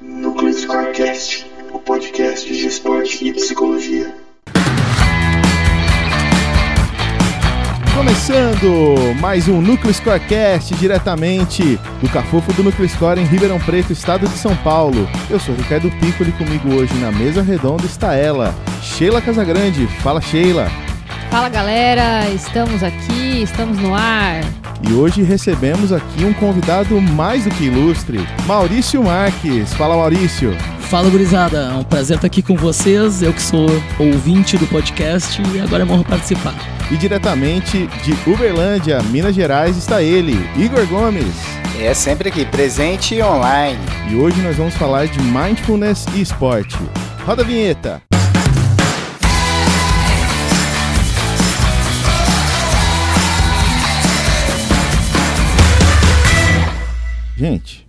Núcleo Scorecast, o podcast de esporte e psicologia. Começando mais um Núcleo Scorecast diretamente do Cafofo do Núcleo Score em Ribeirão Preto, estado de São Paulo. Eu sou Ricardo Piccoli, comigo hoje na mesa redonda está ela, Sheila Casagrande. Fala, Sheila. Fala galera, estamos aqui, estamos no ar. E hoje recebemos aqui um convidado mais do que ilustre, Maurício Marques. Fala, Maurício. Fala, gurizada. É um prazer estar aqui com vocês. Eu que sou ouvinte do podcast e agora é morro participar. E diretamente de Uberlândia, Minas Gerais, está ele, Igor Gomes. É sempre aqui, presente e online. E hoje nós vamos falar de mindfulness e esporte. Roda a vinheta. Gente,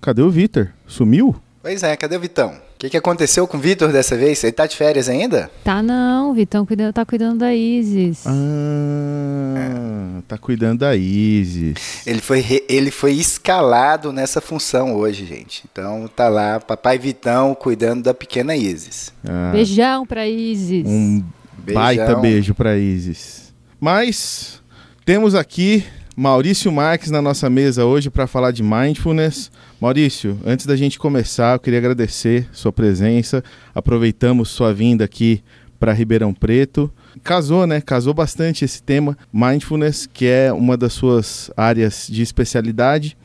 cadê o Vitor? Sumiu? Pois é, cadê o Vitão? O que, que aconteceu com o Vitor dessa vez? Ele tá de férias ainda? Tá não, Vitão cuidando, tá cuidando da Isis. Ah, tá cuidando da Isis. Ele foi, re- ele foi escalado nessa função hoje, gente. Então tá lá, papai Vitão cuidando da pequena Isis. Ah, Beijão pra Isis. um Beijão. baita beijo pra Isis. Mas temos aqui Maurício Marques na nossa mesa hoje para falar de mindfulness. Maurício, antes da gente começar, eu queria agradecer sua presença. Aproveitamos sua vinda aqui para Ribeirão Preto. Casou, né? Casou bastante esse tema, mindfulness, que é uma das suas áreas de especialidade.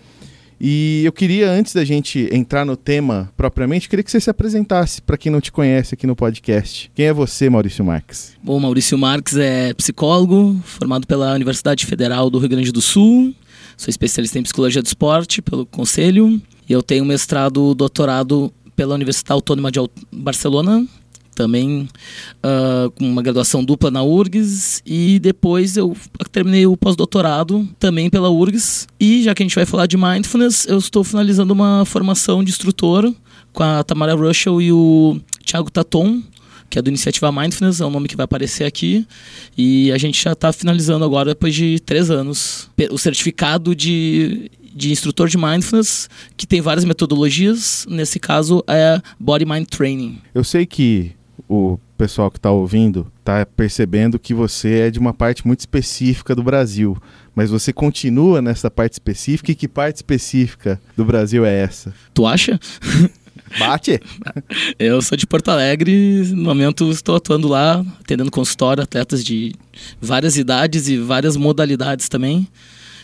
E eu queria, antes da gente entrar no tema propriamente, queria que você se apresentasse para quem não te conhece aqui no podcast. Quem é você, Maurício Marques? Bom, Maurício Marques é psicólogo, formado pela Universidade Federal do Rio Grande do Sul. Sou especialista em psicologia do esporte pelo Conselho. E eu tenho mestrado, doutorado pela Universidade Autônoma de Barcelona. Também ah, com uma graduação dupla na URGS. E depois eu terminei o pós-doutorado também pela URGS. E já que a gente vai falar de mindfulness, eu estou finalizando uma formação de instrutor com a Tamara Russell e o Thiago Taton, que é do Iniciativa Mindfulness, é o nome que vai aparecer aqui. E a gente já está finalizando agora, depois de três anos, o certificado de, de instrutor de Mindfulness, que tem várias metodologias. Nesse caso, é Body Mind Training. Eu sei que o pessoal que está ouvindo está percebendo que você é de uma parte muito específica do Brasil, mas você continua nessa parte específica e que parte específica do Brasil é essa? Tu acha? Bate! Eu sou de Porto Alegre, no momento estou atuando lá, atendendo consultório, atletas de várias idades e várias modalidades também,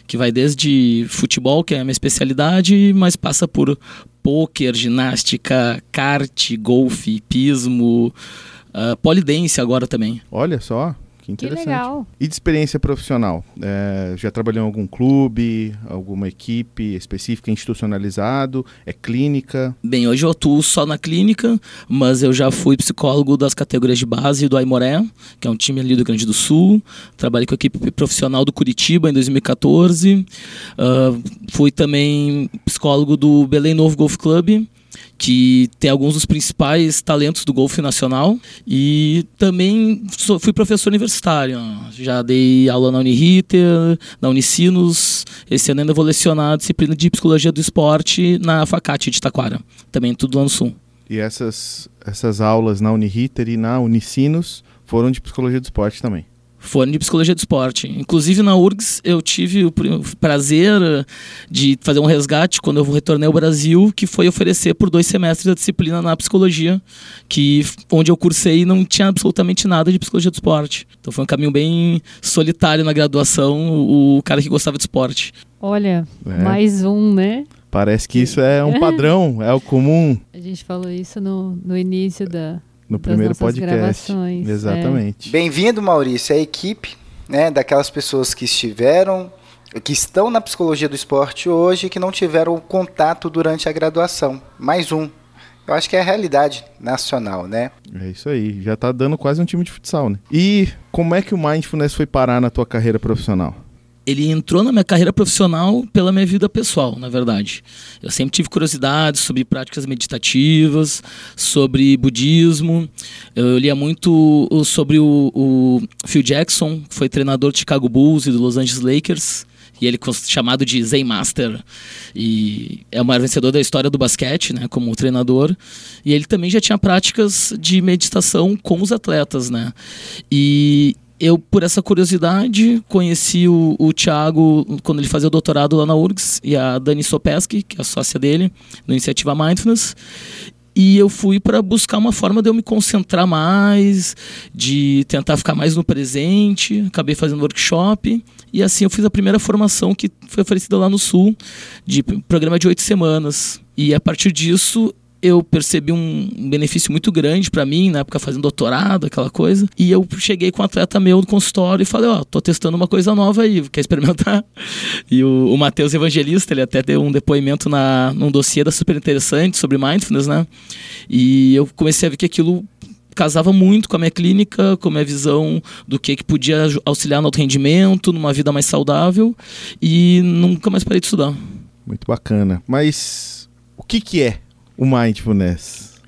que vai desde futebol, que é a minha especialidade, mas passa por pôquer, ginástica, kart, golfe, pismo, uh, agora também. Olha só, que Que interessante. legal. E de experiência profissional? É, já trabalhou em algum clube, alguma equipe específica, institucionalizado? É clínica? Bem, hoje eu atuo só na clínica, mas eu já fui psicólogo das categorias de base do Aimoré, que é um time ali do Rio Grande do Sul. Trabalhei com a equipe profissional do Curitiba em 2014. Ah, fui também psicólogo do Belém Novo Golf Club, que tem alguns dos principais talentos do golfe nacional. E também sou- fui professor universitário. Já dei aula na Uniriter, na Unicinos. Esse ano ainda vou lecionar a disciplina de psicologia do esporte na Facate de Taquara. Também tudo lá no Sul. E essas, essas aulas na Uniriter e na Unicinos foram de psicologia do esporte também. Foram de psicologia do esporte. Inclusive na URGS eu tive o pr- o prazer eh, de fazer um resgate quando eu retornei ao Brasil, que foi oferecer por dois semestres a disciplina na psicologia, que onde eu cursei não tinha absolutamente nada de psicologia do esporte. Então foi um caminho bem solitário na graduação, o, o cara que gostava de esporte. Olha, É. mais um, né? Parece que isso é um padrão, é o comum A gente falou isso no, no início da, no primeiro podcast. gravações. é. Exatamente. Bem-vindo, Maurício, à equipe, né, daquelas pessoas que estiveram, que estão na psicologia do esporte hoje e que não tiveram contato durante a graduação. Mais um. Eu acho que é a realidade nacional, né? É isso aí, já tá dando quase um time de futsal, né? E como é que o mindfulness foi parar na tua carreira profissional? Ele entrou na minha carreira profissional pela minha vida pessoal, na verdade. Eu sempre tive curiosidade sobre práticas meditativas, sobre budismo. Eu lia muito sobre o, o Phil Jackson, que foi treinador de Chicago Bulls e do Los Angeles Lakers, e ele chamado de Zen Master e é o maior vencedor da história do basquete, né, como treinador. E ele também já tinha práticas de meditação com os atletas, né? E eu, por essa curiosidade, conheci o, o Thiago quando ele fazia o doutorado lá na URGS e a Dani Sopeski, que é a sócia dele, no Iniciativa Mindfulness. E eu fui para buscar uma forma de eu me concentrar mais, de tentar ficar mais no presente. Acabei fazendo workshop. E assim eu fiz a primeira formação que foi oferecida lá no Sul, de programa de oito semanas. E a partir disso eu percebi um benefício muito grande para mim, na época fazendo doutorado, aquela coisa. E eu cheguei com um atleta meu no consultório e falei, ó, oh, tô testando uma coisa nova aí, quer experimentar? E o, o Matheus Evangelista, ele até deu um depoimento na, num dossiê da super interessante sobre mindfulness, né? E eu comecei a ver que aquilo casava muito com a minha clínica, com a minha visão do que, que podia auxiliar no alto rendimento, numa vida mais saudável, e nunca mais parei de estudar. Muito bacana. Mas o que, que é o mindfulness?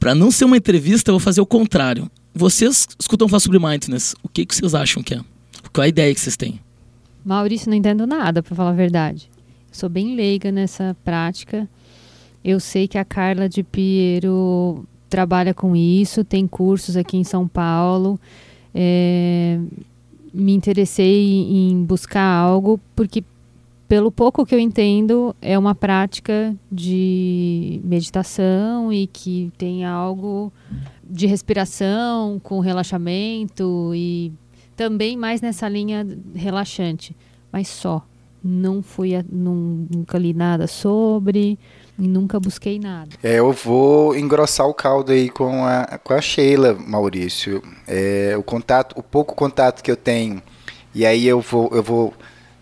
Para não ser uma entrevista, eu vou fazer o contrário. Vocês escutam falar sobre mindfulness. O que, que vocês acham que é? Qual é a ideia que vocês têm? Maurício, não entendo nada, para falar a verdade. sou bem leiga nessa prática. Eu sei que a Carla de Piero trabalha com isso, tem cursos aqui em São Paulo. É, me interessei em buscar algo porque pelo pouco que eu entendo, é uma prática de meditação e que tem algo de respiração com relaxamento e também mais nessa linha relaxante, mas só. Não fui a, nunca li nada sobre e nunca busquei nada. É, eu vou engrossar o caldo aí com a, com a Sheila, Maurício. É, o contato, o pouco contato que eu tenho, e aí eu vou, eu vou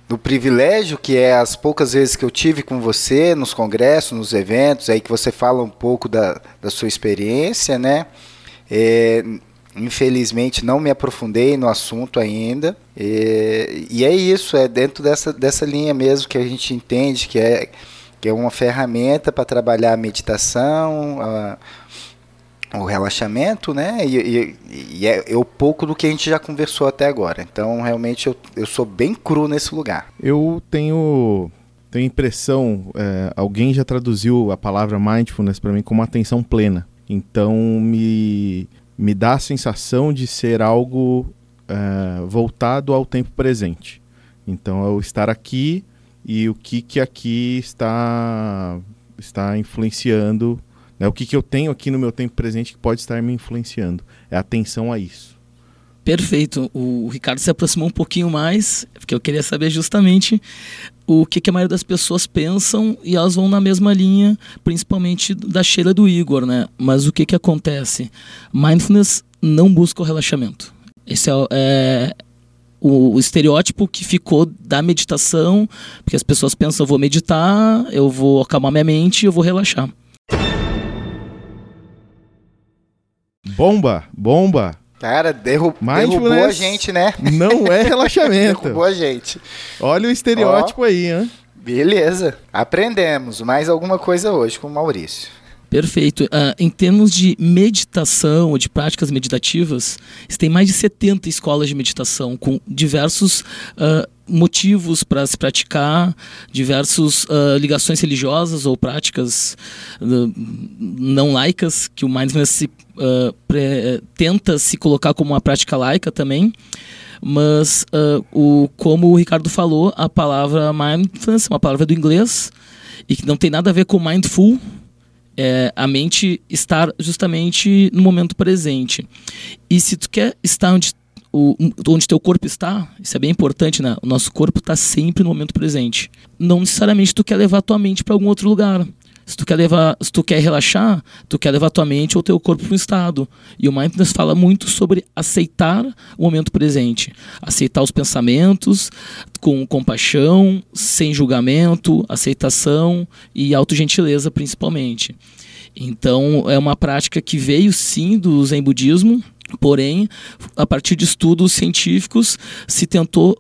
do privilégio que é as poucas vezes que eu tive com você nos congressos, nos eventos, aí que você fala um pouco da, da sua experiência, né? É, infelizmente não me aprofundei no assunto ainda. É, e é isso, é dentro dessa, dessa linha mesmo que a gente entende que é, que é uma ferramenta para trabalhar a meditação, a, o relaxamento, né? E, e, e, é, é o pouco do que a gente já conversou até agora. Então, realmente, eu, eu sou bem cru nesse lugar. Eu tenho, tenho impressão, é, alguém já traduziu a palavra mindfulness para mim como atenção plena. Então, me, me dá a sensação de ser algo é, voltado ao tempo presente. Então, eu estar aqui e o que, que aqui está, está influenciando né? O que, que eu tenho aqui no meu tempo presente que pode estar me influenciando? É atenção a isso. Perfeito. O Ricardo se aproximou um pouquinho mais, porque eu queria saber justamente o que, que a maioria das pessoas pensam e elas vão na mesma linha, principalmente da cheira do Igor, né? Mas o que, que acontece? Mindfulness não busca o relaxamento. Esse é, é o, o, estereótipo que ficou da meditação, porque as pessoas pensam, eu vou meditar, eu vou acalmar minha mente, eu vou relaxar. Bomba, bomba. Cara, derru derrubou a gente, né? Não é relaxamento. derrubou a gente. Olha o estereótipo aí, hein? Beleza. Aprendemos mais alguma coisa hoje com o Maurício. Perfeito. Uh, em termos de meditação ou de práticas meditativas, tem mais de 70 escolas de meditação com diversos uh, motivos para se praticar, diversas uh, ligações religiosas ou práticas não laicas, que o mindfulness se, pre, tenta se colocar como uma prática laica também. Mas, o, como o Ricardo falou, a palavra mindfulness é uma palavra do inglês e que não tem nada a ver com mindful, é, a mente estar justamente no momento presente. E se tu quer estar onde o, onde teu corpo está, isso é bem importante, né? O nosso corpo está sempre no momento presente. Não necessariamente tu quer levar tua mente para algum outro lugar. Se tu quer levar, se tu quer relaxar, tu quer levar tua mente ou teu corpo para um estado. E o mindfulness fala muito sobre aceitar o momento presente, aceitar os pensamentos com compaixão, sem julgamento, aceitação e autogentileza principalmente. Então, é uma prática que veio sim do Zen budismo, porém, a partir de estudos científicos se tentou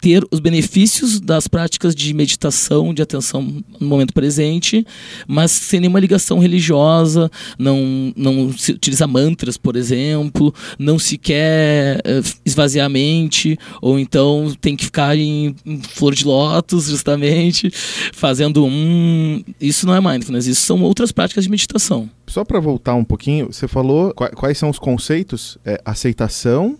ter os benefícios das práticas de meditação, de atenção no momento presente, mas sem nenhuma ligação religiosa, não, não se utiliza mantras, por exemplo, não se quer uh, esvaziar a mente, ou então tem que ficar em, em flor de lótus, justamente, fazendo um. Isso não é mindfulness, isso são outras práticas de meditação. Só para voltar um pouquinho, você falou quais são os conceitos? É, aceitação,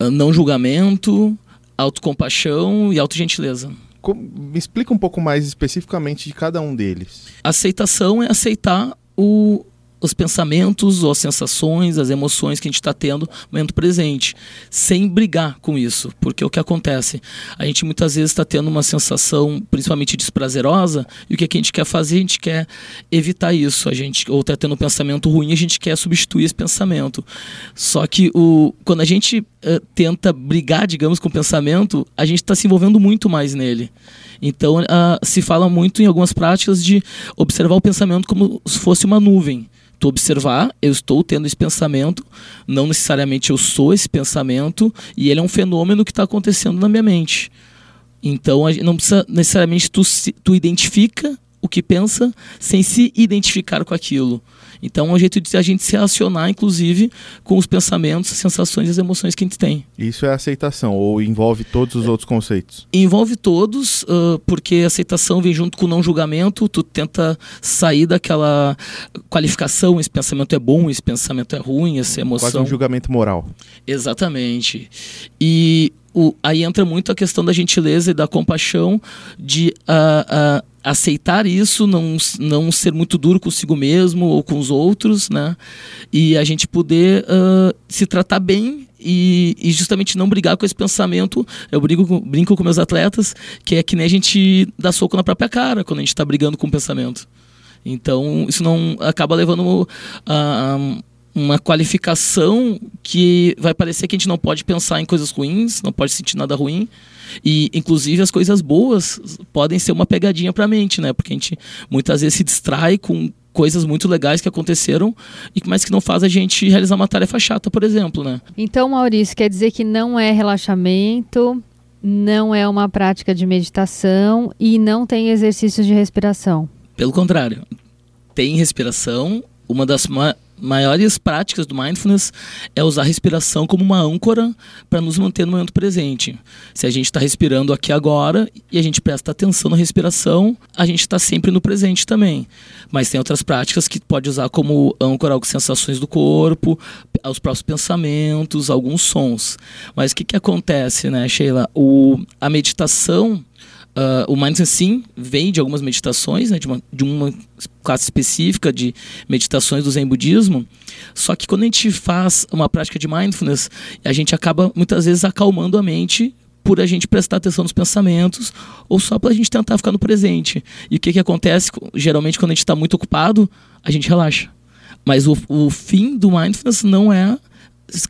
não julgamento, autocompaixão e autogentileza. Me explica um pouco mais especificamente de cada um deles. Aceitação é aceitar o, os pensamentos, ou as sensações, as emoções que a gente está tendo no momento presente, sem brigar com isso, porque o que acontece? A gente muitas vezes está tendo uma sensação, principalmente desprazerosa, e o que, é que a gente quer fazer? A gente quer evitar isso, a gente ou está tendo um pensamento ruim, a gente quer substituir esse pensamento. Só que o, quando a gente uh, tenta brigar, digamos, com o pensamento, a gente está se envolvendo muito mais nele. Então, uh, se fala muito em algumas práticas de observar o pensamento como se fosse uma nuvem tu observar, eu estou tendo esse pensamento, não necessariamente eu sou esse pensamento, e ele é um fenômeno que está acontecendo na minha mente. Então, não precisa necessariamente tu, tu identifica o que pensa sem se identificar com aquilo. Então é um jeito de a gente se relacionar, inclusive, com os pensamentos, as sensações e as emoções que a gente tem. Isso é aceitação, ou envolve todos os outros conceitos? Envolve todos, uh, porque aceitação vem junto com o não julgamento, tu tenta sair daquela qualificação, esse pensamento é bom, esse pensamento é ruim, essa emoção... Quase um julgamento moral. Exatamente. E o, aí entra muito a questão da gentileza e da compaixão, de uh, uh, aceitar isso, não, não ser muito duro consigo mesmo ou com os outros, né? E a gente poder uh, se tratar bem e, e, justamente não brigar com esse pensamento. Eu brigo, brinco com meus atletas, que é que nem a gente dá soco na própria cara quando a gente está brigando com o pensamento. Então, isso não acaba levando a uma qualificação que vai parecer que a gente não pode pensar em coisas ruins, não pode sentir nada ruim. E, inclusive, as coisas boas podem ser uma pegadinha para a mente, né? Porque a gente muitas vezes se distrai com coisas muito legais que aconteceram e mas que não faz a gente realizar uma tarefa chata, por exemplo, né? Então, Maurício, quer dizer que não é relaxamento, não é uma prática de meditação e não tem exercícios de respiração. Pelo contrário, tem respiração. Uma das maiores práticas do mindfulness é usar a respiração como uma âncora para nos manter no momento presente. Se a gente está respirando aqui agora e a gente presta atenção na respiração, a gente está sempre no presente também. Mas tem outras práticas que pode usar como âncora algumas sensações do corpo, os próprios pensamentos, alguns sons. Mas o que, que acontece, né, Sheila? O, a meditação Uh, o Mindfulness sim vem de algumas meditações, né, de, uma, de uma classe específica de meditações do Zen Budismo. Só que quando a gente faz uma prática de Mindfulness, a gente acaba muitas vezes acalmando a mente por a gente prestar atenção nos pensamentos ou só para a gente tentar ficar no presente. E o que, que acontece? Geralmente, quando a gente está muito ocupado, a gente relaxa. Mas o, o fim do Mindfulness não é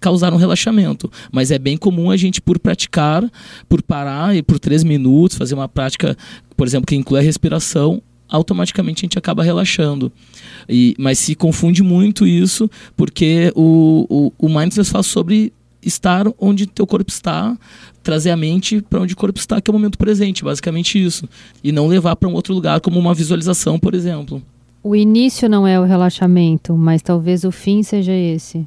causar um relaxamento. Mas é bem comum a gente, por praticar, por parar e por três minutos, fazer uma prática, por exemplo, que inclui a respiração, automaticamente a gente acaba relaxando. E, mas se confunde muito isso, porque o, o, o Mindfulness fala sobre estar onde teu corpo está, trazer a mente para onde o corpo está, que é o momento presente, basicamente isso. E não levar para um outro lugar, como uma visualização, por exemplo. O início não é o relaxamento, mas talvez o fim seja esse.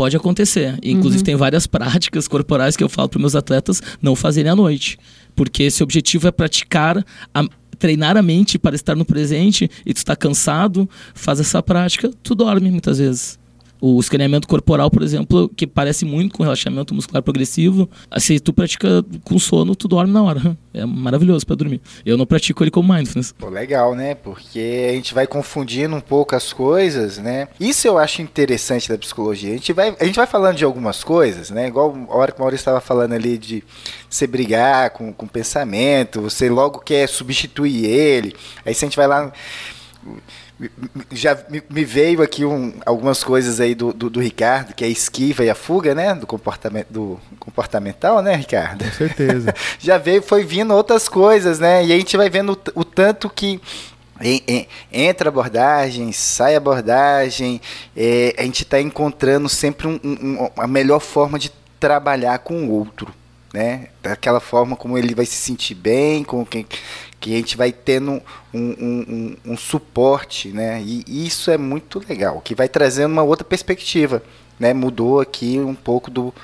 Pode acontecer. Inclusive, uhum. tem várias práticas corporais que eu falo para meus atletas não fazerem à noite. Porque se o objetivo é praticar, a, treinar a mente para estar no presente e tu está cansado, faz essa prática, tu dorme muitas vezes. O escaneamento corporal, por exemplo, que parece muito com relaxamento muscular progressivo, se tu pratica com sono, tu dorme na hora. É maravilhoso para dormir. Eu não pratico ele como mindfulness. Pô, legal, né? Porque a gente vai confundindo um pouco as coisas, né? Isso eu acho interessante da psicologia. A gente vai, a gente vai falando de algumas coisas, né? Igual a hora que o Maurício estava falando ali de você brigar com, com o pensamento, você logo quer substituir ele. Aí se a gente vai lá já me veio aqui um, algumas coisas aí do, do, do, Ricardo, que é a esquiva e a fuga, né? Do comportamento do comportamental, né, Ricardo? Com certeza. já veio, foi vindo outras coisas, né? E a gente vai vendo o, o tanto que entra abordagem, sai abordagem, é, a gente está encontrando sempre um, um, a melhor forma de trabalhar com o outro. né? Daquela forma como ele vai se sentir bem, com quem que a gente vai tendo um, um, um, um, suporte, né? E isso é muito legal, que vai trazendo uma outra perspectiva, né? Mudou aqui um pouco do,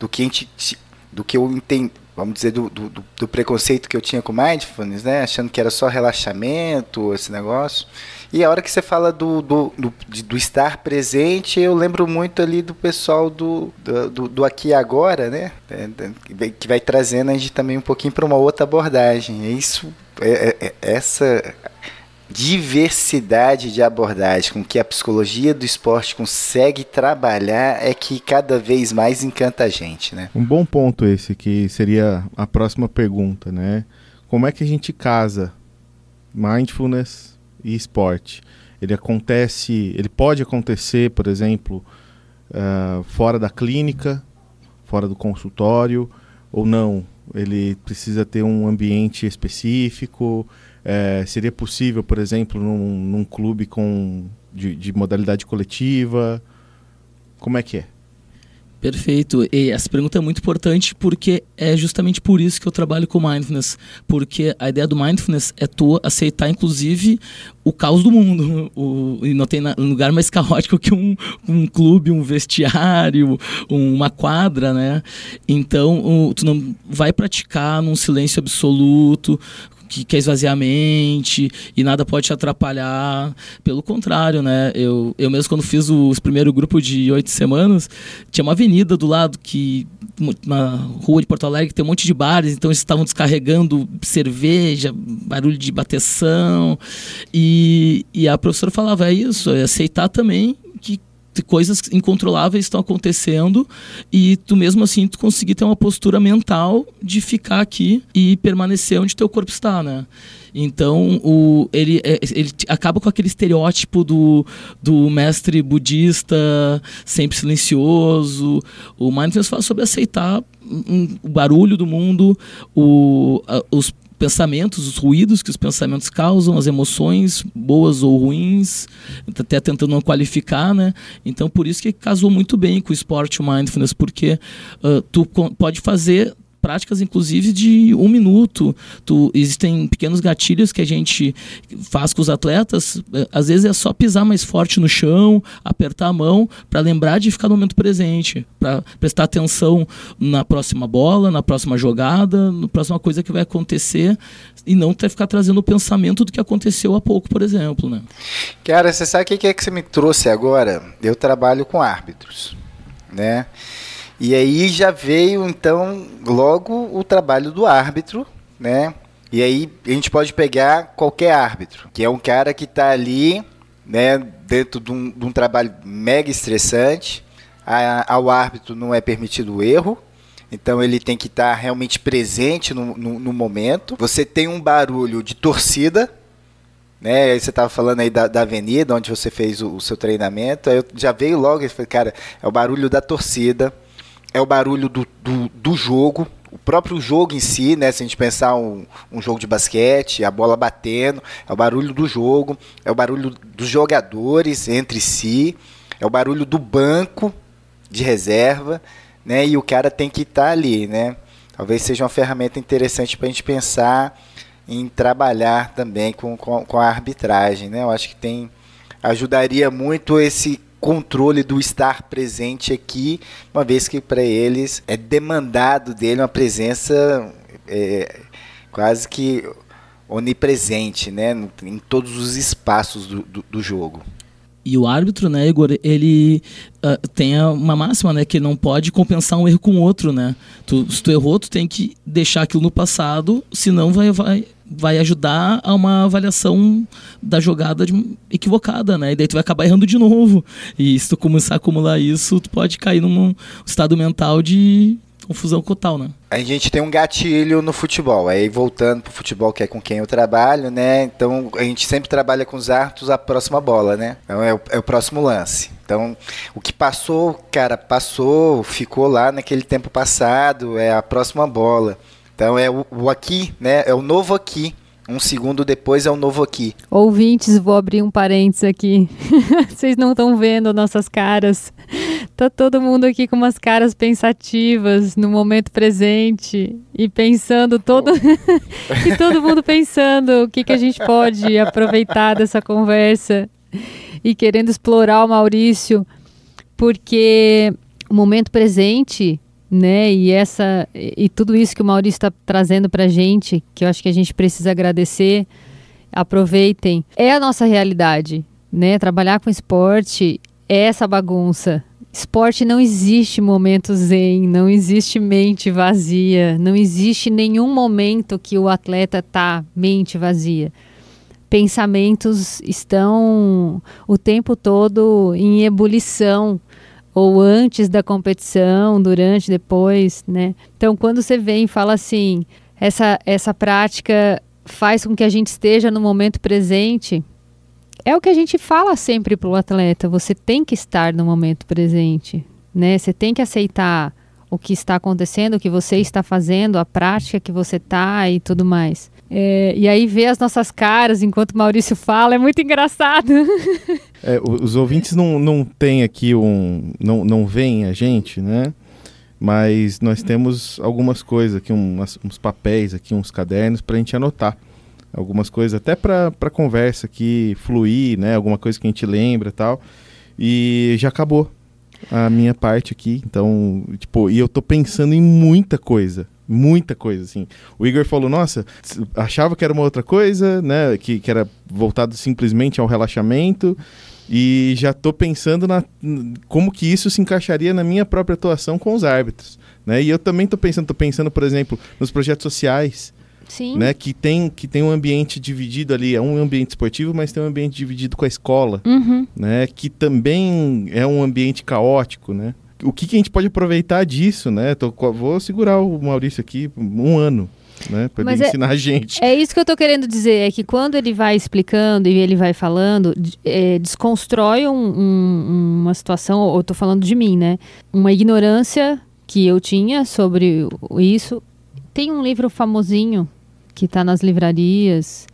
do que a gente, do que eu entendi, vamos dizer, do, do, do preconceito que eu tinha com mindfulness, né? Achando que era só relaxamento, esse negócio. E a hora que você fala do, do, do, do estar presente, eu lembro muito ali do pessoal do, do, do aqui e agora, né? É, é, que vai trazendo a gente também um pouquinho para uma outra abordagem. É isso, é, é, essa diversidade de abordagem com que a psicologia do esporte consegue trabalhar é que cada vez mais encanta a gente, né? Um bom ponto esse que seria a próxima pergunta, né? Como é que a gente casa mindfulness e esporte. Ele acontece, ele pode acontecer, por exemplo, uh, fora da clínica, fora do consultório, ou não. Ele precisa ter um ambiente específico. É, seria possível, por exemplo, num, num clube com de, de modalidade coletiva? Como é que é? Perfeito. E essa pergunta é muito importante porque é justamente por isso que eu trabalho com mindfulness. Porque a ideia do mindfulness é tu aceitar, inclusive, o caos do mundo. O, e não tem lugar mais caótico que um, um clube, um vestiário, uma quadra, né? Então, o, tu não vai praticar num silêncio absoluto, que quer esvaziar a mente e nada pode te atrapalhar. Pelo contrário, né? Eu, eu mesmo quando fiz o, primeiro grupo de oito semanas, tinha uma avenida do lado que uma rua de Porto Alegre que tem um monte de bares, então eles estavam descarregando cerveja, barulho de bateção. E, e a professora falava: é isso, é aceitar também coisas incontroláveis estão acontecendo e tu mesmo assim tu conseguir ter uma postura mental de ficar aqui e permanecer onde teu corpo está, né? Então, o, ele, é, ele acaba com aquele estereótipo do, do mestre budista sempre silencioso. O Mindfulness fala sobre aceitar o barulho do mundo, o, os pensamentos, os ruídos que os pensamentos causam, as emoções boas ou ruins, até tentando não qualificar, né? Então por isso que casou muito bem com o esporte mindfulness, porque uh, tu pode fazer práticas, inclusive, de um minuto. Tu, existem pequenos gatilhos que a gente faz com os atletas. Eh, às vezes é só pisar mais forte no chão, apertar a mão, para lembrar de ficar no momento presente, para prestar atenção na próxima bola, na próxima jogada, na próxima coisa que vai acontecer e não ter ficar trazendo o pensamento do que aconteceu há pouco, por exemplo, né? Cara, você sabe o que é que você me trouxe agora? Eu trabalho com árbitros, né? E aí já veio então logo o trabalho do árbitro, né? E aí a gente pode pegar qualquer árbitro, que é um cara que está ali, né, dentro de um, de um trabalho mega estressante. A, ao árbitro não é permitido o erro, então ele tem que estar tá realmente presente no, no, no, momento. Você tem um barulho de torcida, né? Você estava falando aí da, da, avenida onde você fez o, o, seu treinamento. Aí eu já veio logo e falei, cara, é o barulho da torcida é o barulho do, do, do, jogo, o próprio jogo em si, né? Se a gente pensar um, um jogo de basquete, a bola batendo, é o barulho do jogo, é o barulho dos jogadores entre si, é o barulho do banco de reserva, né? E o cara tem que estar tá ali, né? Talvez seja uma ferramenta interessante para a gente pensar em trabalhar também com, com, com a arbitragem, né? Eu acho que tem ajudaria muito esse controle do estar presente aqui, uma vez que para eles é demandado dele uma presença é, quase que onipresente, né, em todos os espaços do, do, do jogo. E o árbitro, né, Igor, ele uh, tem uma máxima, né, que não pode compensar um erro com outro, né? Tu, se tu errou, tu tem que deixar aquilo no passado, senão vai, vai, vai ajudar a uma avaliação da jogada de, equivocada, né? E daí tu vai acabar errando de novo. E se tu começar a acumular isso, tu pode cair num estado mental de confusão total, né? A gente tem um gatilho no futebol. Aí voltando pro futebol, que é com quem eu trabalho, né? Então a gente sempre trabalha com os árbitros a próxima bola, né? Então é o, é o próximo lance. Então, o que passou, cara, passou, ficou lá naquele tempo passado, é a próxima bola. Então é o, o aqui, né? É o novo aqui. Um segundo depois é o novo aqui. Ouvintes, vou abrir um parênteses aqui. Vocês não estão vendo nossas caras Tá todo mundo aqui com umas caras pensativas no momento presente e pensando todo e todo mundo pensando o que, que a gente pode aproveitar dessa conversa e querendo explorar o Maurício, porque o momento presente, né, e essa e tudo isso que o Maurício está trazendo para gente, que eu acho que a gente precisa agradecer, aproveitem, é a nossa realidade, né? Trabalhar com esporte é essa bagunça Esporte não existe momento zen, não existe mente vazia, não existe nenhum momento que o atleta tá mente vazia. Pensamentos estão o tempo todo em ebulição, ou antes da competição, durante, depois, né? Então, quando você vem e fala assim, essa, essa prática faz com que a gente esteja no momento presente, é o que a gente fala sempre para o atleta. Você tem que estar no momento presente, né? Você tem que aceitar o que está acontecendo, o que você está fazendo, a prática que você está e tudo mais. É, e aí ver as nossas caras enquanto o Maurício fala é muito engraçado. É, os ouvintes não, não têm aqui um. não, não veem a gente, né? Mas nós temos algumas coisas aqui, uns, uns papéis aqui, uns cadernos para a gente anotar algumas coisas, até para conversa aqui fluir, né? Alguma coisa que a gente lembra tal. E já acabou a minha parte aqui. Então, tipo, e eu tô pensando em muita coisa. Muita coisa, assim. O Igor falou, nossa, achava que era uma outra coisa, né? Que, que era voltado simplesmente ao relaxamento. E já tô pensando na como que isso se encaixaria na minha própria atuação com os árbitros. Né? E eu também tô pensando, tô pensando, por exemplo, nos projetos sociais Sim. né? Que tem, que tem um ambiente dividido ali, é um ambiente esportivo, mas tem um ambiente dividido com a escola, Uhum. né? Que também é um ambiente caótico, né? O que, que a gente pode aproveitar disso, né? Tô, vou segurar o Maurício aqui um ano, né? Para ele é- ensinar a gente. É isso que eu tô querendo dizer, é que quando ele vai explicando e ele vai falando, é, desconstrói um- um- uma situação, ou tô falando de mim, né? Uma ignorância que eu tinha sobre isso. Tem um livro famosinho que tá nas livrarias,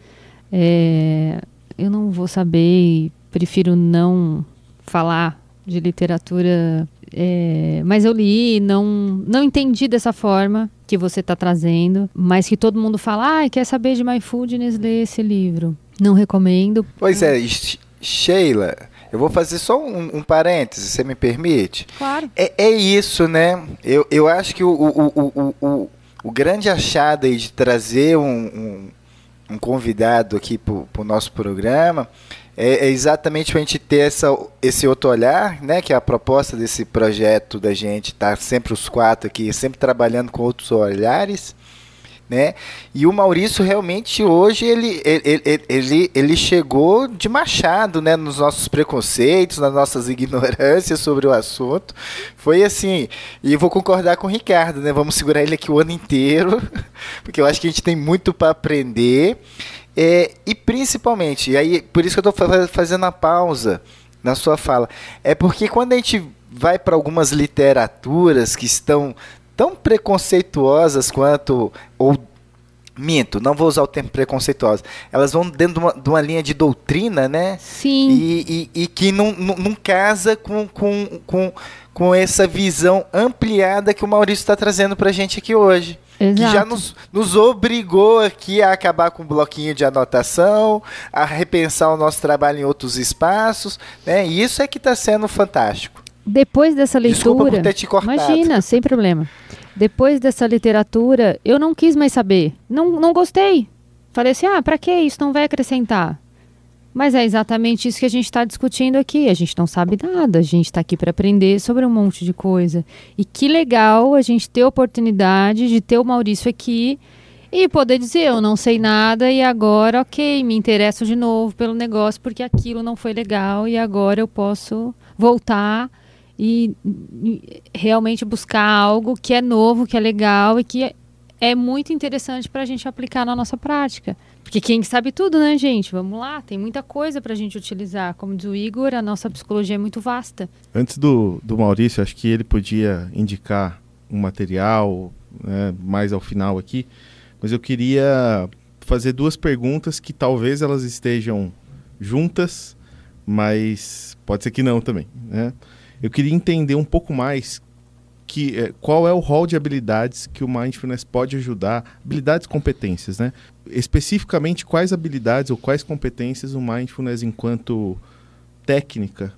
é, eu não vou saber prefiro não falar de literatura, é, mas eu li, não, não entendi dessa forma que você está trazendo, mas que todo mundo fala, ah, quer saber de mindfulness, lê esse livro. Não recomendo. Pois é, Sh- Sheila, eu vou fazer só um, um parêntese, você me permite? Claro. É, é isso, né? Eu, eu acho que o, o, o, o, o, grande achado de trazer um, um, um convidado aqui para o nosso programa é, é exatamente para a gente ter essa, esse outro olhar, né? Que é a proposta desse projeto da gente estar sempre os quatro aqui, sempre trabalhando com outros olhares. Né? E o Maurício realmente hoje ele, ele, ele, ele, ele chegou de machado né? nos nossos preconceitos, nas nossas ignorâncias sobre o assunto. Foi assim, e vou concordar com o Ricardo, né? Vamos segurar ele aqui o ano inteiro, porque eu acho que a gente tem muito para aprender. É, e principalmente, e aí por isso que eu estou fazendo a pausa na sua fala, é porque quando a gente vai para algumas literaturas que estão tão preconceituosas quanto ou minto, não vou usar o termo preconceituosa. Elas vão dentro de uma, de uma linha de doutrina, né? Sim. E, e, e que não, não, não casa com, com, com, com essa visão ampliada que o Maurício está trazendo para a gente aqui hoje. Exato. Que já nos, nos obrigou aqui a acabar com o bloquinho de anotação, a repensar o nosso trabalho em outros espaços, né? E isso é que está sendo fantástico. Depois dessa Desculpa leitura. por ter te cortado. Imagina, sem problema. Depois dessa literatura, eu não quis mais saber. Não, não gostei. Falei assim: ah, pra que isso? Não vai acrescentar. Mas é exatamente isso que a gente está discutindo aqui. A gente não sabe nada. A gente está aqui para aprender sobre um monte de coisa. E que legal a gente ter a oportunidade de ter o Maurício aqui e poder dizer: eu não sei nada e agora, ok, me interesso de novo pelo negócio porque aquilo não foi legal e agora eu posso voltar e, realmente buscar algo que é novo, que é legal e que é muito interessante para a gente aplicar na nossa prática. Porque quem sabe tudo, né, gente? Vamos lá, tem muita coisa para a gente utilizar. Como diz o Igor, a nossa psicologia é muito vasta. Antes do, do Maurício, acho que ele podia indicar um material né, mais ao final aqui, mas eu queria fazer duas perguntas que talvez elas estejam juntas, mas pode ser que não também, né? Eu queria entender um pouco mais que é, qual é o rol de habilidades que o mindfulness pode ajudar, habilidades, competências, né? Especificamente quais habilidades ou quais competências o mindfulness enquanto técnica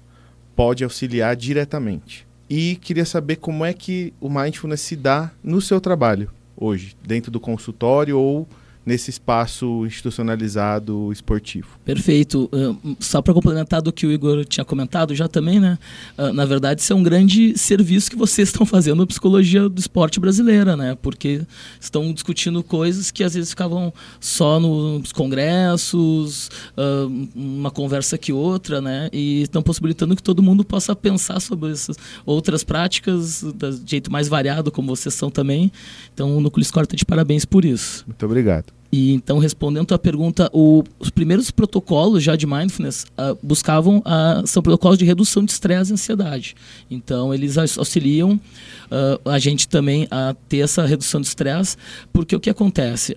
pode auxiliar diretamente. E queria saber como é que o mindfulness se dá no seu trabalho hoje, dentro do consultório ou nesse espaço institucionalizado esportivo. Perfeito. Uh, só para complementar do que o Igor tinha comentado já também, né? Uh, na verdade, isso é um grande serviço que vocês estão fazendo na psicologia do esporte brasileira, né? Porque estão discutindo coisas que às vezes ficavam só nos congressos, uh, uma conversa que outra, né? E estão possibilitando que todo mundo possa pensar sobre essas outras práticas de jeito mais variado, como vocês são também. Então, o Núcleo Score está de parabéns por isso. Muito obrigado. E então, respondendo a pergunta, o, os primeiros protocolos já de mindfulness uh, buscavam, uh, são protocolos de redução de estresse e ansiedade. Então, eles auxiliam uh, a gente também a ter essa redução de estresse, porque o que acontece?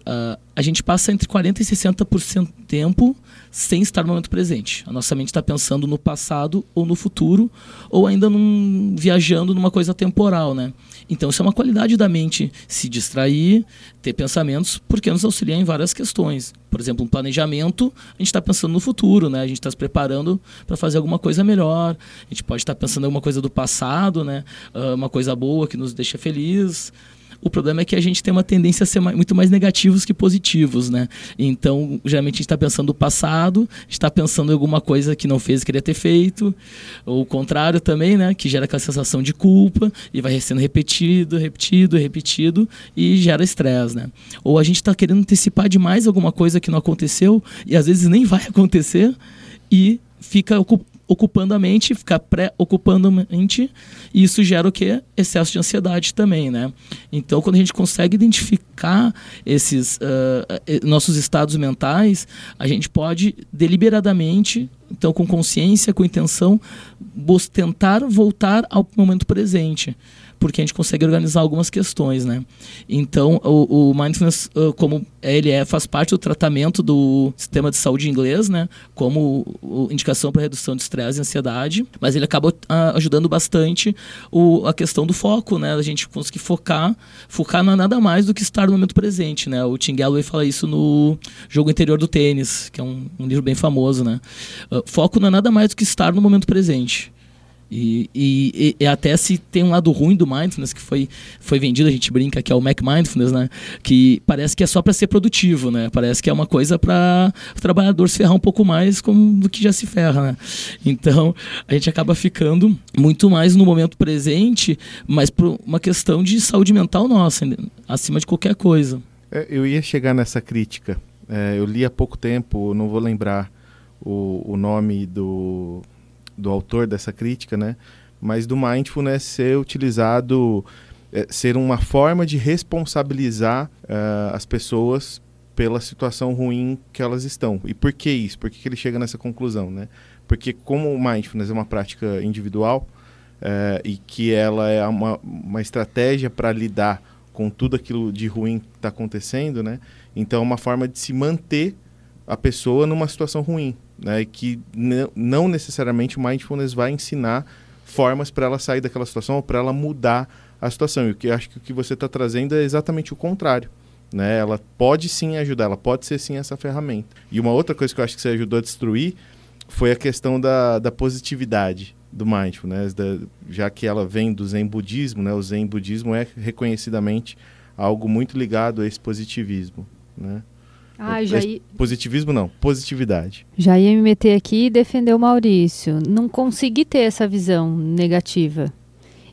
a gente passa entre 40% e 60% do tempo sem estar no momento presente. A nossa mente está pensando no passado ou no futuro, ou ainda num, viajando numa coisa temporal, né? Então, isso é uma qualidade da mente, se distrair, ter pensamentos, porque nos auxilia em várias questões. Por exemplo, um planejamento, a gente está pensando no futuro, né? A gente está se preparando para fazer alguma coisa melhor. A gente pode estar tá pensando em alguma coisa do passado, né? Uh, uma coisa boa que nos deixa feliz. O problema é que a gente tem uma tendência a ser muito mais negativos que positivos, né? Então, geralmente a gente está pensando no passado, está pensando em alguma coisa que não fez e queria ter feito, ou o contrário também, né? Que gera aquela sensação de culpa e vai sendo repetido, repetido, repetido e gera estresse, né? Ou a gente está querendo antecipar demais alguma coisa que não aconteceu e às vezes nem vai acontecer e fica ocupando a mente, ficar pré-ocupando a mente, e isso gera o quê? Excesso de ansiedade também, né? Então, quando a gente consegue identificar esses uh, nossos estados mentais, a gente pode deliberadamente, então com consciência, com intenção, tentar voltar ao momento presente porque a gente consegue organizar algumas questões, né? Então, o, o mindfulness, uh, como ele é, faz parte do tratamento do sistema de saúde inglês, né? Como indicação para redução de estresse e ansiedade, mas ele acaba uh, ajudando bastante o, a questão do foco, né? A gente conseguir focar, focar não é nada mais do que estar no momento presente, né? O Tim Galloway fala isso no Jogo Interior do Tênis, que é um, um livro bem famoso, né? Uh, foco não é nada mais do que estar no momento presente. E, e, e, até se tem um lado ruim do mindfulness que foi, foi vendido, a gente brinca que é o Mac Mindfulness, né? Que parece que é só para ser produtivo, né? Parece que é uma coisa para o trabalhador se ferrar um pouco mais do que já se ferra, né? Então a gente acaba ficando muito mais no momento presente, mas por uma questão de saúde mental nossa, acima de qualquer coisa. É, eu ia chegar nessa crítica. É, eu li há pouco tempo, não vou lembrar o, o nome do do autor dessa crítica, né? Mas do mindfulness ser utilizado, é, ser uma forma de responsabilizar uh, as pessoas pela situação ruim que elas estão. E por que isso? Por que, que ele chega nessa conclusão, né? Porque como o mindfulness é uma prática individual uh, e que ela é uma, uma estratégia para lidar com tudo aquilo de ruim que está acontecendo, né? Então é uma forma de se manter a pessoa numa situação ruim, né? Que não necessariamente o mindfulness vai ensinar formas para ela sair daquela situação ou para ela mudar a situação. E o que acho que o que você está trazendo é exatamente o contrário. Né? Ela pode sim ajudar, ela pode ser sim essa ferramenta. E uma outra coisa que eu acho que você ajudou a destruir foi a questão da, da positividade do mindfulness, da, já que ela vem do Zen budismo, né? O Zen budismo é reconhecidamente algo muito ligado a esse positivismo, né? Ah, já ia... Positivismo não, positividade. Já ia me meter aqui e defender o Maurício. Não consegui ter essa visão negativa.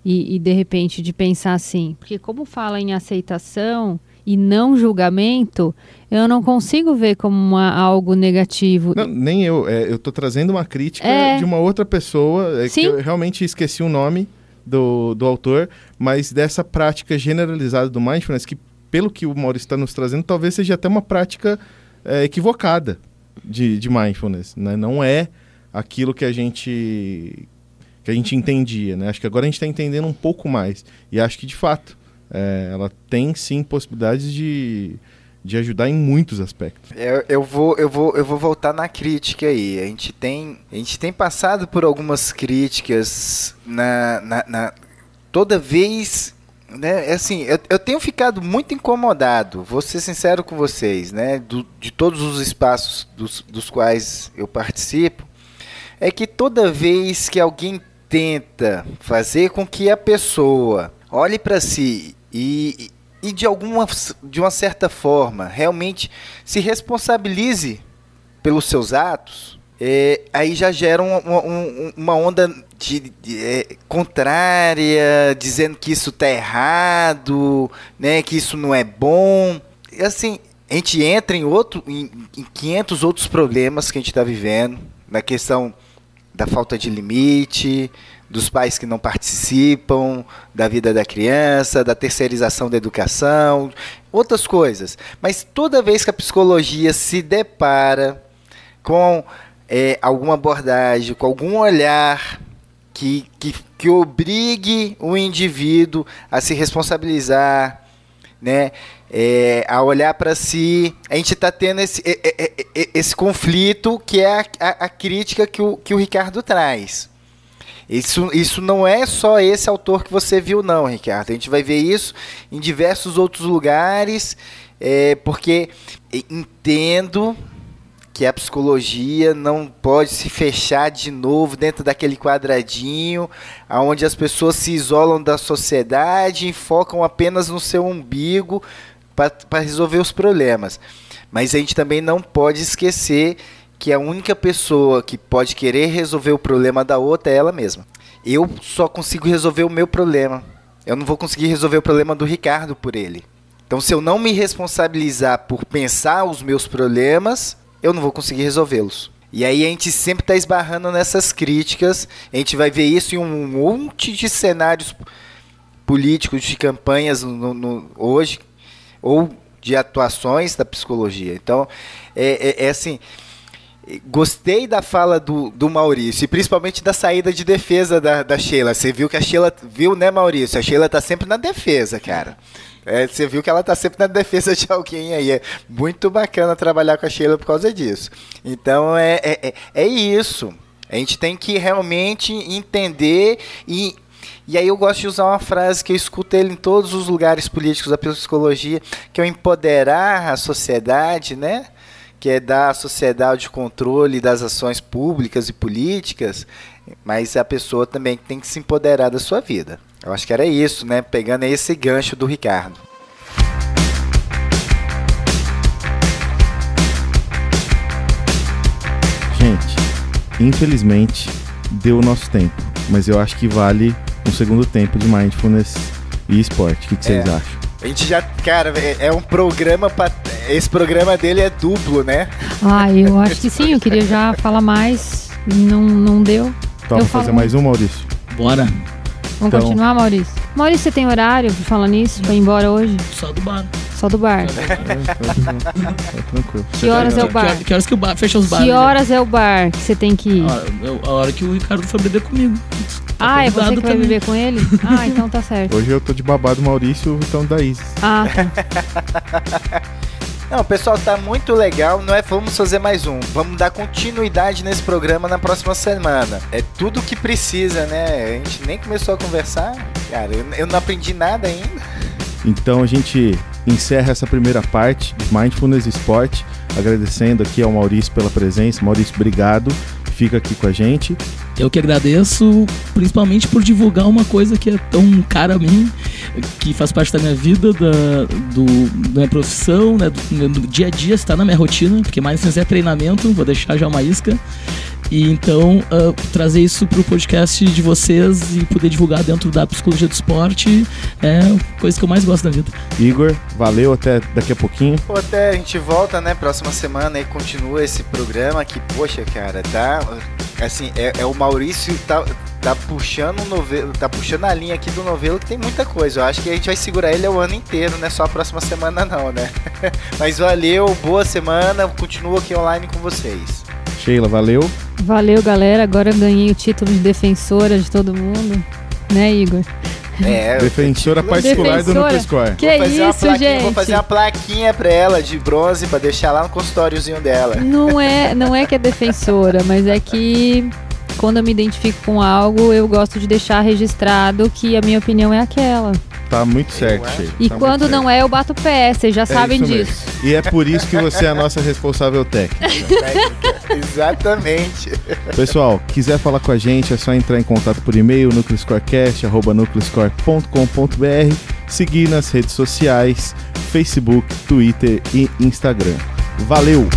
E, e, de repente de pensar assim, porque como fala em aceitação e não julgamento, eu não consigo ver como uma, algo negativo. Não, nem eu. É, eu estou trazendo uma crítica é... de uma outra pessoa, é, que eu realmente esqueci o nome do, do autor, mas dessa prática generalizada do mindfulness que pelo que o Maurício está nos trazendo, talvez seja até uma prática é, equivocada de, de mindfulness. Né? Não é aquilo que a gente que a gente entendia. Né? Acho que agora a gente está entendendo um pouco mais. E acho que, de fato, é, ela tem sim possibilidades de, de ajudar em muitos aspectos. Eu, eu, vou, eu, vou, eu vou voltar na crítica aí. A gente tem, a gente tem passado por algumas críticas na, na, na toda vez. Né, assim, eu, eu tenho ficado muito incomodado, vou ser sincero com vocês, né, do, de todos os espaços dos, dos quais eu participo, é que toda vez que alguém tenta fazer com que a pessoa olhe para si e, e de alguma de uma certa forma realmente se responsabilize pelos seus atos, é, aí já gera um, um, uma onda de, de é, contrária, dizendo que isso está errado, né, que isso não é bom. E assim, a gente entra em outro, em, em 500 outros problemas que a gente está vivendo, na questão da falta de limite, dos pais que não participam da vida da criança, da terceirização da educação, outras coisas. Mas toda vez que a psicologia se depara com é, alguma abordagem, com algum olhar que, que, que obrigue o indivíduo a se responsabilizar, né? É, a olhar para si, a gente está tendo esse, esse conflito que é a, a, a crítica que o, que o Ricardo traz. Isso, isso não é só esse autor que você viu, não, Ricardo. A gente vai ver isso em diversos outros lugares, é, porque entendo que a psicologia não pode se fechar de novo dentro daquele quadradinho onde as pessoas se isolam da sociedade e focam apenas no seu umbigo para resolver os problemas. Mas a gente também não pode esquecer que a única pessoa que pode querer resolver o problema da outra é ela mesma. Eu só consigo resolver o meu problema. Eu não vou conseguir resolver o problema do Ricardo por ele. Então, se eu não me responsabilizar por pensar os meus problemas, eu não vou conseguir resolvê-los. E aí a gente sempre está esbarrando nessas críticas. A gente vai ver isso em um monte de cenários políticos, de campanhas no, no, hoje, ou de atuações da psicologia. Então, é, é, é assim Gostei da fala do, do Maurício, e principalmente da saída de defesa da, da Sheila. Você viu que a Sheila. Viu, né, Maurício? A Sheila tá sempre na defesa, cara. É, você viu que ela tá sempre na defesa de alguém aí. É muito bacana trabalhar com a Sheila por causa disso. Então é, é, é, é isso. A gente tem que realmente entender e. E aí eu gosto de usar uma frase que eu escuto ele em todos os lugares políticos da psicologia, que é empoderar a sociedade, né? que é dar à sociedade o controle das ações públicas e políticas, mas a pessoa também tem que se empoderar da sua vida. Eu acho que era isso, né? Pegando esse gancho do Ricardo. Gente, infelizmente deu o nosso tempo, mas eu acho que vale um segundo tempo de mindfulness e esporte. O que, que vocês é. acham? A gente já, cara, é, é um programa para esse programa dele é duplo, né? Ah, eu acho que sim. Eu queria já falar mais. Não, não deu. Então, vamos fazer mais um, Maurício? Bora. Vamos então... continuar, Maurício? Maurício, você tem horário pra falar nisso? Pra ir embora hoje? Só do bar. Só do bar. É, tá, tranquilo. Que horas é o bar? Que, que horas que o bar fecha os bares? Que horas é o bar que você tem que ir? A, a hora que o Ricardo for beber comigo. Tá ah, é você que vai beber com ele? Ah, então tá certo. Hoje eu tô de babado Maurício, então da Isis. Ah, tá. Não, pessoal, tá muito legal. Não é vamos fazer mais um. Vamos dar continuidade nesse programa na próxima semana. É tudo o que precisa, né? A gente nem começou a conversar. Cara, eu, eu não aprendi nada ainda. Então a gente encerra essa primeira parte de Mindfulness Sport, agradecendo aqui ao Maurício pela presença. Maurício, obrigado. Fica aqui com a gente. Eu que agradeço, principalmente por divulgar uma coisa que é tão cara a mim, que faz parte da minha vida, da, do, da minha profissão, né, do, do dia a dia, está na minha rotina, porque mais é treinamento, vou deixar já uma isca. E então, uh, trazer isso para o podcast de vocês e poder divulgar dentro da psicologia do esporte é a coisa que eu mais gosto da vida. Igor, valeu, até daqui a pouquinho. Pô, até a gente volta, né, próxima semana e continua esse programa que, poxa, cara, tá. Assim, é, é o Maurício tá, tá puxando o novelo, tá puxando a linha aqui do novelo que tem muita coisa. Eu acho que a gente vai segurar ele o ano inteiro, não é só a próxima semana não, né? Mas valeu, boa semana, continuo aqui online com vocês. Sheila, valeu. Valeu, galera. Agora eu ganhei o título de defensora de todo mundo, né, Igor? É, eu Defensora particular do Defensora. NucleScore. Que vou fazer uma isso, plaquinha, gente? Vou fazer uma plaquinha pra ela de bronze pra deixar lá no consultóriozinho dela. Não é, não é que é defensora, mas é que quando eu me identifico com algo, eu gosto de deixar registrado que a minha opinião é aquela. Tá muito certo, acho. Sheila. E Tá quando não certo. é, eu bato o pé, vocês já sabem É mesmo. disso. E é por isso que você é a nossa responsável técnica. Exatamente. Pessoal, quiser falar com a gente, é só entrar em contato por e-mail, nucleoscorecast.nucleoscore.com.br, seguir nas redes sociais, Facebook, Twitter e Instagram. Valeu!